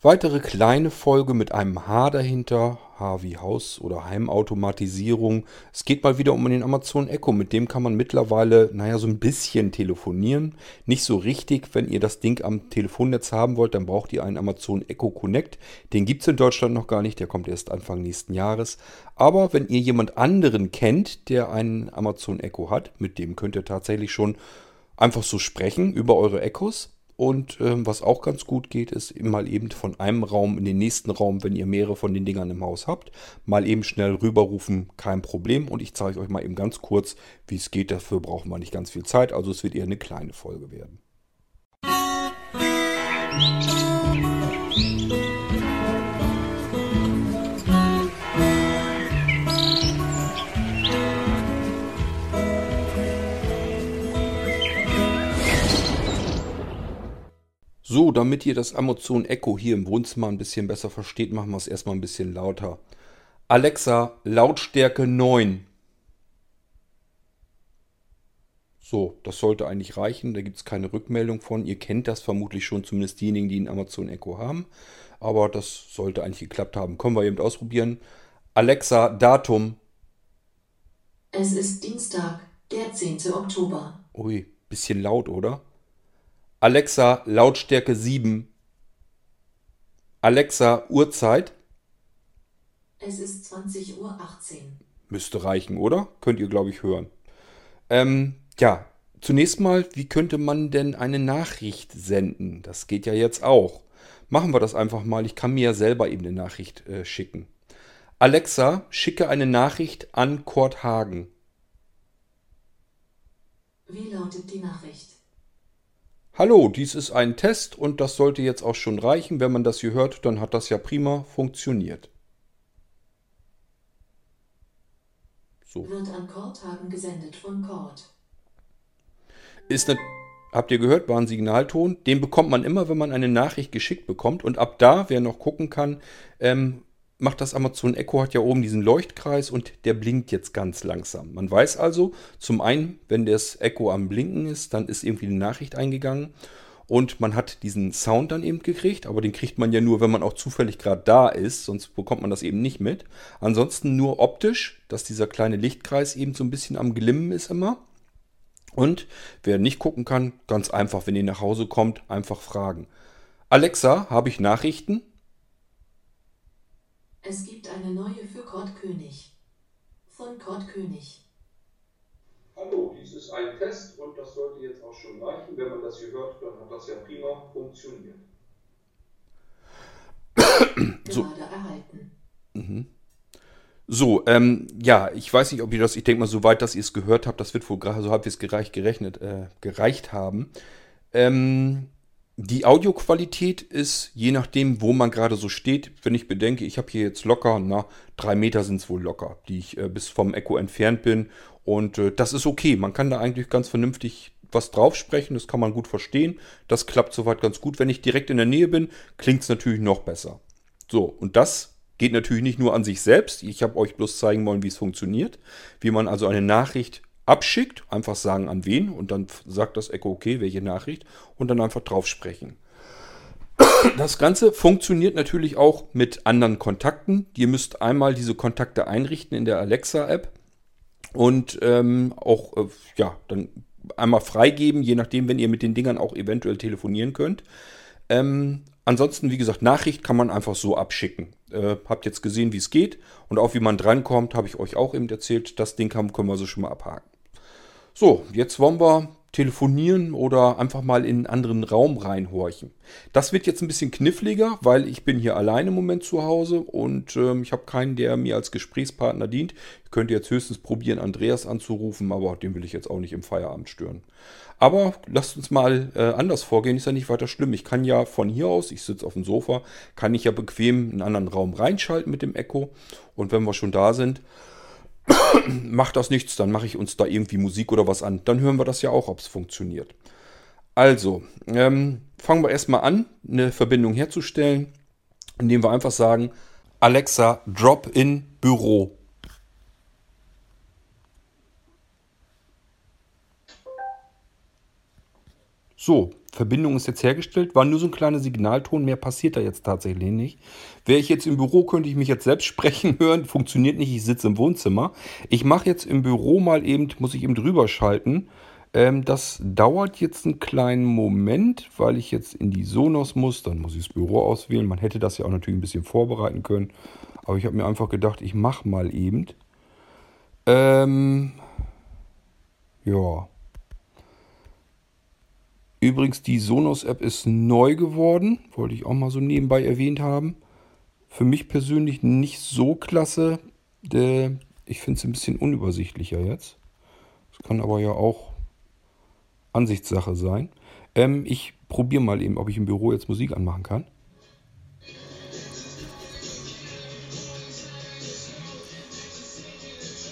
Weitere kleine Folge mit einem H dahinter. H wie Haus- oder Heimautomatisierung. Es geht mal wieder um den Amazon Echo. Mit dem kann man mittlerweile, naja, so ein bisschen telefonieren. Nicht so richtig. Wenn ihr das Ding am Telefonnetz haben wollt, dann braucht ihr einen Amazon Echo Connect. Den gibt es in Deutschland noch gar nicht. Der kommt erst Anfang nächsten Jahres. Aber wenn ihr jemand anderen kennt, der einen Amazon Echo hat, mit dem könnt ihr tatsächlich schon einfach so sprechen über eure Echos. Und ähm, was auch ganz gut geht, ist mal eben von einem Raum in den nächsten Raum, wenn ihr mehrere von den Dingern im Haus habt, mal eben schnell rüberrufen, kein Problem. Und ich zeige euch mal eben ganz kurz, wie es geht. Dafür brauchen wir nicht ganz viel Zeit, also es wird eher eine kleine Folge werden. So, damit ihr das Amazon Echo hier im Wohnzimmer ein bisschen besser versteht, machen wir es erstmal ein bisschen lauter. Alexa, Lautstärke 9. So, das sollte eigentlich reichen. Da gibt es keine Rückmeldung von. Ihr kennt das vermutlich schon, zumindest diejenigen, die einen Amazon Echo haben. Aber das sollte eigentlich geklappt haben. Können wir eben ausprobieren. Alexa, Datum. Es ist Dienstag, der 10. Oktober. Ui, bisschen laut, oder? Alexa, Lautstärke 7. Alexa, Uhrzeit. Es ist 20.18 Uhr. Müsste reichen, oder? Könnt ihr, glaube ich, hören. Ähm, ja, zunächst mal, wie könnte man denn eine Nachricht senden? Das geht ja jetzt auch. Machen wir das einfach mal. Ich kann mir ja selber eben eine Nachricht äh, schicken. Alexa, schicke eine Nachricht an Kurt Hagen. Wie lautet die Nachricht? Hallo, dies ist ein Test und das sollte jetzt auch schon reichen. Wenn man das hier hört, dann hat das ja prima funktioniert. So. Wird an Korthagen gesendet von Kort. Ist eine, habt ihr gehört, war ein Signalton. Den bekommt man immer, wenn man eine Nachricht geschickt bekommt. Und ab da, wer noch gucken kann, ähm, macht das Amazon Echo, hat ja oben diesen Leuchtkreis und der blinkt jetzt ganz langsam. Man weiß also, zum einen, wenn das Echo am Blinken ist, dann ist irgendwie eine Nachricht eingegangen und man hat diesen Sound dann eben gekriegt, aber den kriegt man ja nur, wenn man auch zufällig gerade da ist, sonst bekommt man das eben nicht mit. Ansonsten nur optisch, dass dieser kleine Lichtkreis eben so ein bisschen am Glimmen ist immer. Und wer nicht gucken kann, ganz einfach, wenn ihr nach Hause kommt, einfach fragen. Alexa, habe ich Nachrichten? Es gibt eine neue für Kurt König. Von Kurt König. Hallo, dies ist ein Test und das sollte jetzt auch schon reichen. Wenn man das hier hört, dann hat das ja prima funktioniert. so. Gerade erhalten. Mhm. So, ähm, ja, ich weiß nicht, ob ihr das, ich denke mal, soweit, dass ihr es gehört habt, das wird wohl gerade so halbwegs gereicht, gerechnet, äh, gereicht haben. Ähm, die Audioqualität ist, je nachdem, wo man gerade so steht, wenn ich bedenke, ich habe hier jetzt locker, na, drei Meter sind es wohl locker, die ich äh, bis vom Echo entfernt bin. Und äh, das ist okay. Man kann da eigentlich ganz vernünftig was drauf sprechen, das kann man gut verstehen. Das klappt soweit ganz gut. Wenn ich direkt in der Nähe bin, klingt es natürlich noch besser. So, und das geht natürlich nicht nur an sich selbst. Ich habe euch bloß zeigen wollen, wie es funktioniert. Wie man also eine Nachricht abschickt, einfach sagen an wen und dann sagt das Echo okay, welche Nachricht und dann einfach drauf sprechen. Das Ganze funktioniert natürlich auch mit anderen Kontakten. Ihr müsst einmal diese Kontakte einrichten in der Alexa-App und ähm, auch äh, ja, dann einmal freigeben, je nachdem, wenn ihr mit den Dingern auch eventuell telefonieren könnt. Ähm, ansonsten, wie gesagt, Nachricht kann man einfach so abschicken. Äh, habt jetzt gesehen, wie es geht und auch wie man drankommt, habe ich euch auch eben erzählt. Das Ding können wir so schon mal abhaken. So, jetzt wollen wir telefonieren oder einfach mal in einen anderen Raum reinhorchen. Das wird jetzt ein bisschen kniffliger, weil ich bin hier alleine im Moment zu Hause und ähm, ich habe keinen, der mir als Gesprächspartner dient. Ich könnte jetzt höchstens probieren, Andreas anzurufen, aber den will ich jetzt auch nicht im Feierabend stören. Aber lasst uns mal äh, anders vorgehen, ist ja nicht weiter schlimm. Ich kann ja von hier aus, ich sitze auf dem Sofa, kann ich ja bequem einen anderen Raum reinschalten mit dem Echo und wenn wir schon da sind, macht das nichts, dann mache ich uns da irgendwie Musik oder was an. Dann hören wir das ja auch, ob es funktioniert. Also, ähm, fangen wir erstmal an, eine Verbindung herzustellen, indem wir einfach sagen, Alexa, drop in Büro. So, Verbindung ist jetzt hergestellt, war nur so ein kleiner Signalton, mehr passiert da jetzt tatsächlich nicht. Wäre ich jetzt im Büro, könnte ich mich jetzt selbst sprechen hören, funktioniert nicht, ich sitze im Wohnzimmer. Ich mache jetzt im Büro mal eben, muss ich eben drüber schalten. Ähm, das dauert jetzt einen kleinen Moment, weil ich jetzt in die Sonos muss, dann muss ich das Büro auswählen. Man hätte das ja auch natürlich ein bisschen vorbereiten können, aber ich habe mir einfach gedacht, ich mache mal eben. Ähm, ja. Übrigens, die Sonos-App ist neu geworden. Wollte ich auch mal so nebenbei erwähnt haben. Für mich persönlich nicht so klasse. Ich finde es ein bisschen unübersichtlicher jetzt. Das kann aber ja auch Ansichtssache sein. Ähm, ich probiere mal eben, ob ich im Büro jetzt Musik anmachen kann.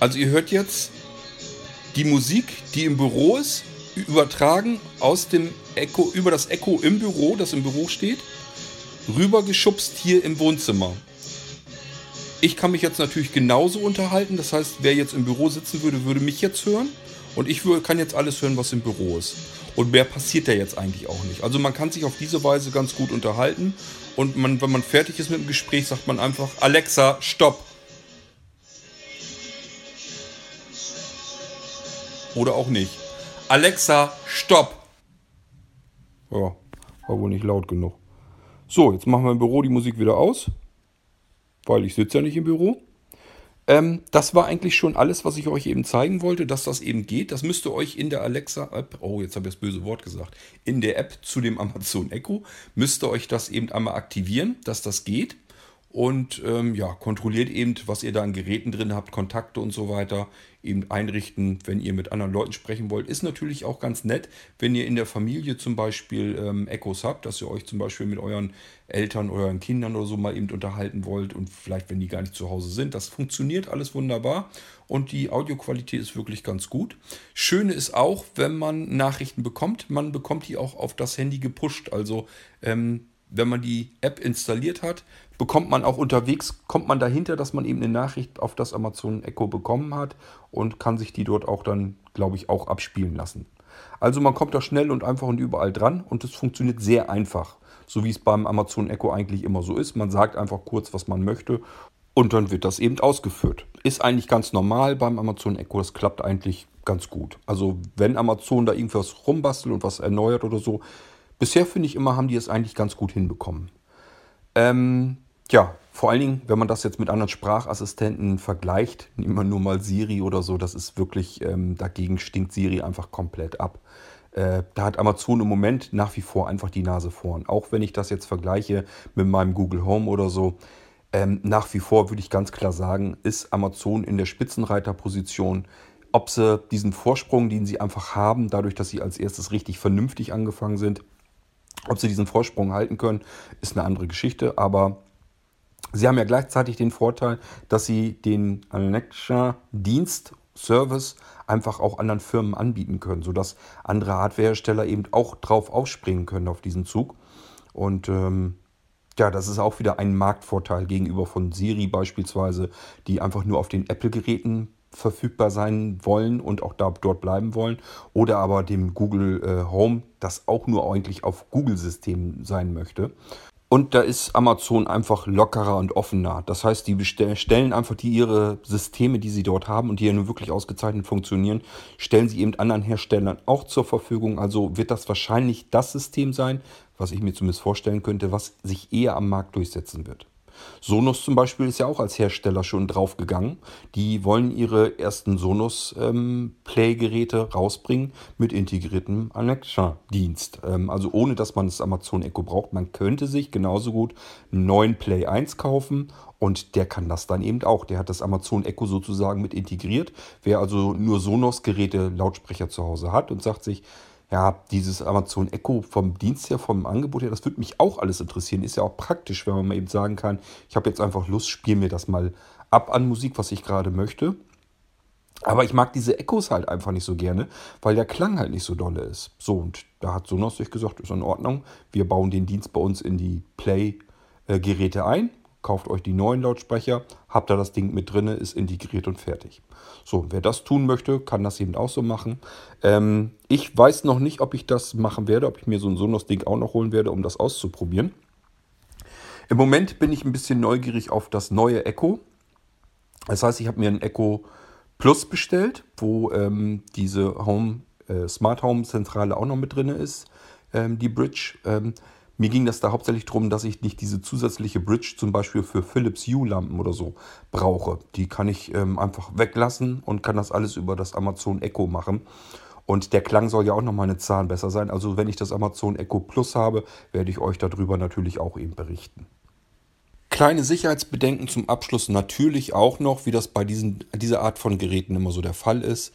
Also ihr hört jetzt die Musik, die im Büro ist, übertragen aus dem Echo, über das Echo im Büro, das im Büro steht, rübergeschubst hier im Wohnzimmer. Ich kann mich jetzt natürlich genauso unterhalten. Das heißt, wer jetzt im Büro sitzen würde, würde mich jetzt hören. Und ich kann jetzt alles hören, was im Büro ist. Und mehr passiert da jetzt eigentlich auch nicht. Also man kann sich auf diese Weise ganz gut unterhalten. Und man, wenn man fertig ist mit dem Gespräch, sagt man einfach, Alexa, stopp. Oder auch nicht. Alexa, stopp! Ja, war wohl nicht laut genug. So, jetzt machen wir im Büro die Musik wieder aus. Weil ich sitze ja nicht im Büro. Ähm, das war eigentlich schon alles, was ich euch eben zeigen wollte, dass das eben geht. Das müsst ihr euch in der Alexa-App, oh, jetzt habe ich das böse Wort gesagt, in der App zu dem Amazon Echo, müsst ihr euch das eben einmal aktivieren, dass das geht und ähm, ja, kontrolliert eben, was ihr da an Geräten drin habt, Kontakte und so weiter, eben einrichten, wenn ihr mit anderen Leuten sprechen wollt. Ist natürlich auch ganz nett, wenn ihr in der Familie zum Beispiel ähm, Echos habt, dass ihr euch zum Beispiel mit euren Eltern, euren Kindern oder so mal eben unterhalten wollt und vielleicht, wenn die gar nicht zu Hause sind. Das funktioniert alles wunderbar und die Audioqualität ist wirklich ganz gut. Schöne ist auch, wenn man Nachrichten bekommt, man bekommt die auch auf das Handy gepusht. Also ähm, wenn man die App installiert hat, bekommt man auch unterwegs, kommt man dahinter, dass man eben eine Nachricht auf das Amazon Echo bekommen hat und kann sich die dort auch dann, glaube ich, auch abspielen lassen. Also man kommt da schnell und einfach und überall dran und es funktioniert sehr einfach, so wie es beim Amazon Echo eigentlich immer so ist. Man sagt einfach kurz, was man möchte und dann wird das eben ausgeführt. Ist eigentlich ganz normal beim Amazon Echo, das klappt eigentlich ganz gut. Also wenn Amazon da irgendwas rumbastelt und was erneuert oder so, bisher finde ich immer, haben die es eigentlich ganz gut hinbekommen. Ähm, ja, vor allen Dingen, wenn man das jetzt mit anderen Sprachassistenten vergleicht, nehmen wir nur mal Siri oder so, das ist wirklich, ähm, dagegen stinkt Siri einfach komplett ab. Äh, da hat Amazon im Moment nach wie vor einfach die Nase vorn. Auch wenn ich das jetzt vergleiche mit meinem Google Home oder so, ähm, nach wie vor würde ich ganz klar sagen, ist Amazon in der Spitzenreiterposition. Ob sie diesen Vorsprung, den sie einfach haben, dadurch, dass sie als erstes richtig vernünftig angefangen sind, ob sie diesen Vorsprung halten können, ist eine andere Geschichte. Aber Sie haben ja gleichzeitig den Vorteil, dass Sie den Alexa-Dienst, Service einfach auch anderen Firmen anbieten können, sodass andere Hardwarehersteller eben auch drauf aufspringen können auf diesen Zug. Und ähm, ja, das ist auch wieder ein Marktvorteil gegenüber von Siri beispielsweise, die einfach nur auf den Apple-Geräten verfügbar sein wollen und auch da, dort bleiben wollen. Oder aber dem Google äh, Home, das auch nur eigentlich auf Google-Systemen sein möchte. Und da ist Amazon einfach lockerer und offener. Das heißt, die stellen einfach die ihre Systeme, die sie dort haben und die ja nun wirklich ausgezeichnet funktionieren, stellen sie eben anderen Herstellern auch zur Verfügung. Also wird das wahrscheinlich das System sein, was ich mir zumindest vorstellen könnte, was sich eher am Markt durchsetzen wird. Sonos zum Beispiel ist ja auch als Hersteller schon draufgegangen. Die wollen ihre ersten Sonos ähm, rausbringen mit integriertem Alexa-Dienst. Ähm, also ohne, dass man das Amazon Echo braucht. Man könnte sich genauso gut einen neuen Play 1 kaufen und der kann das dann eben auch. Der hat das Amazon Echo sozusagen mit integriert. Wer also nur Sonos-Geräte, Lautsprecher zu Hause hat und sagt sich, ja, dieses Amazon Echo vom Dienst her, vom Angebot her, das würde mich auch alles interessieren. Ist ja auch praktisch, wenn man mal eben sagen kann, ich habe jetzt einfach Lust, spiele mir das mal ab an Musik, was ich gerade möchte. Aber ich mag diese Echos halt einfach nicht so gerne, weil der Klang halt nicht so dolle ist. So, und da hat Sonos sich gesagt, ist in Ordnung. Wir bauen den Dienst bei uns in die Play-Geräte ein, kauft euch die neuen Lautsprecher, habt da das Ding mit drinne, ist integriert und fertig. So, wer das tun möchte, kann das eben auch so machen. Ähm, ich weiß noch nicht, ob ich das machen werde, ob ich mir so ein Sonos-Ding auch noch holen werde, um das auszuprobieren. Im Moment bin ich ein bisschen neugierig auf das neue Echo. Das heißt, ich habe mir ein Echo Plus bestellt, wo ähm, diese Home, äh, Smart Home Zentrale auch noch mit drin ist, ähm, die Bridge. Mir ging das da hauptsächlich darum, dass ich nicht diese zusätzliche Bridge zum Beispiel für Philips Hue-Lampen oder so brauche. Die kann ich ähm, einfach weglassen und kann das alles über das Amazon Echo machen. Und der Klang soll ja auch nochmal eine Zahn besser sein. Also wenn ich das Amazon Echo Plus habe, werde ich euch darüber natürlich auch eben berichten. Kleine Sicherheitsbedenken zum Abschluss natürlich auch noch, wie das bei diesen, dieser Art von Geräten immer so der Fall ist.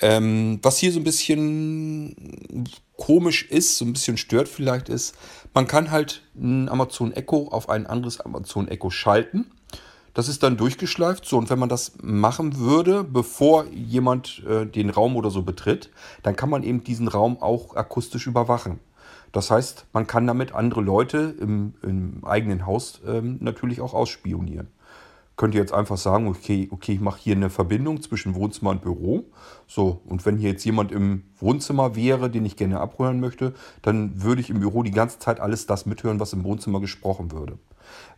Ähm, was hier so ein bisschen komisch ist, so ein bisschen stört vielleicht ist, man kann halt ein Amazon Echo auf ein anderes Amazon Echo schalten. Das ist dann durchgeschleift. So, und wenn man das machen würde, bevor jemand äh, den Raum oder so betritt, dann kann man eben diesen Raum auch akustisch überwachen. Das heißt, man kann damit andere Leute im, im eigenen Haus ähm, natürlich auch ausspionieren. Könnt ihr jetzt einfach sagen, okay, okay, ich mache hier eine Verbindung zwischen Wohnzimmer und Büro. So, und wenn hier jetzt jemand im Wohnzimmer wäre, den ich gerne abhören möchte, dann würde ich im Büro die ganze Zeit alles das mithören, was im Wohnzimmer gesprochen würde.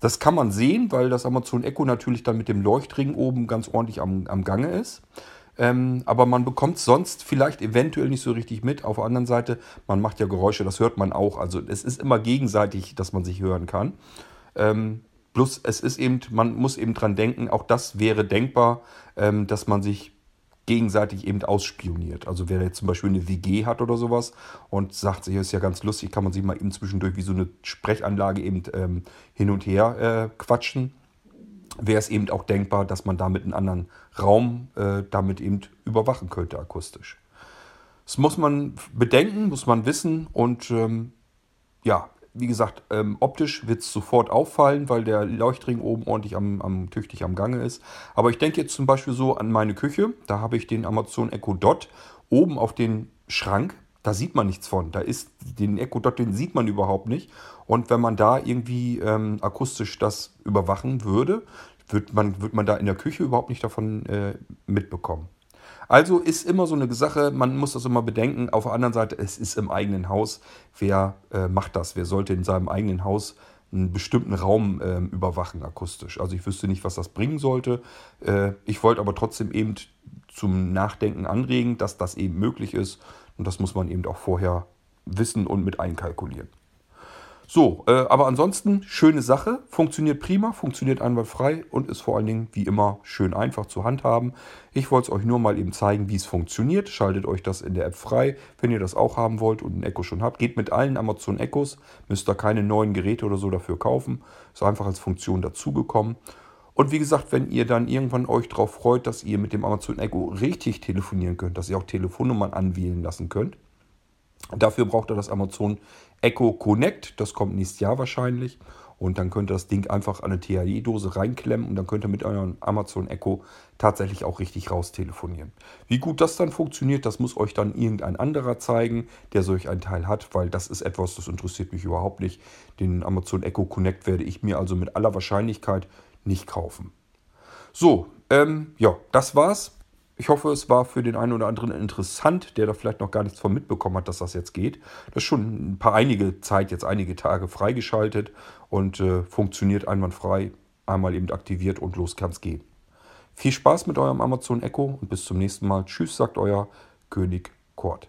Das kann man sehen, weil das Amazon Echo natürlich dann mit dem Leuchtring oben ganz ordentlich am, am Gange ist. Ähm, aber man bekommt sonst vielleicht eventuell nicht so richtig mit. Auf der anderen Seite, man macht ja Geräusche, das hört man auch. Also es ist immer gegenseitig, dass man sich hören kann. Ähm, plus es ist eben, man muss eben dran denken, auch das wäre denkbar, ähm, dass man sich gegenseitig eben ausspioniert. Also wer jetzt zum Beispiel eine WG hat oder sowas und sagt sich, ist ja ganz lustig, kann man sich mal eben zwischendurch wie so eine Sprechanlage eben ähm, hin und her äh, quatschen wäre es eben auch denkbar, dass man damit einen anderen Raum äh, damit eben überwachen könnte akustisch. Das muss man bedenken, muss man wissen und ähm, ja, wie gesagt, ähm, optisch wird es sofort auffallen, weil der Leuchtring oben ordentlich am, am, tüchtig am Gange ist. Aber ich denke jetzt zum Beispiel so an meine Küche. Da habe ich den Amazon Echo Dot oben auf den Schrank. Da sieht man nichts von. Da ist den Echo Dot, den sieht man überhaupt nicht. Und wenn man da irgendwie ähm, akustisch das überwachen würde, wird man, wird man da in der Küche überhaupt nicht davon äh, mitbekommen. Also ist immer so eine Sache, man muss das immer bedenken. Auf der anderen Seite, es ist im eigenen Haus. Wer äh, macht das? Wer sollte in seinem eigenen Haus einen bestimmten Raum äh, überwachen akustisch? Also ich wüsste nicht, was das bringen sollte. Äh, ich wollte aber trotzdem eben zum Nachdenken anregen, dass das eben möglich ist. Und das muss man eben auch vorher wissen und mit einkalkulieren. So, äh, aber ansonsten schöne Sache, funktioniert prima, funktioniert einwandfrei und ist vor allen Dingen wie immer schön einfach zu handhaben. Ich wollte es euch nur mal eben zeigen, wie es funktioniert. Schaltet euch das in der App frei, wenn ihr das auch haben wollt und ein Echo schon habt. Geht mit allen Amazon Echos, müsst da keine neuen Geräte oder so dafür kaufen. Ist einfach als Funktion dazugekommen. Und wie gesagt, wenn ihr dann irgendwann euch darauf freut, dass ihr mit dem Amazon Echo richtig telefonieren könnt, dass ihr auch Telefonnummern anwählen lassen könnt, Dafür braucht ihr das Amazon Echo Connect. Das kommt nächstes Jahr wahrscheinlich. Und dann könnt ihr das Ding einfach an eine THE-Dose reinklemmen und dann könnt ihr mit eurem Amazon Echo tatsächlich auch richtig raus telefonieren. Wie gut das dann funktioniert, das muss euch dann irgendein anderer zeigen, der solch ein Teil hat, weil das ist etwas, das interessiert mich überhaupt nicht. Den Amazon Echo Connect werde ich mir also mit aller Wahrscheinlichkeit nicht kaufen. So, ähm, ja, das war's. Ich hoffe, es war für den einen oder anderen interessant, der da vielleicht noch gar nichts von mitbekommen hat, dass das jetzt geht. Das ist schon ein paar einige Zeit, jetzt einige Tage freigeschaltet und äh, funktioniert einwandfrei. Einmal eben aktiviert und los kann's gehen. Viel Spaß mit eurem Amazon Echo und bis zum nächsten Mal. Tschüss, sagt euer König Kort.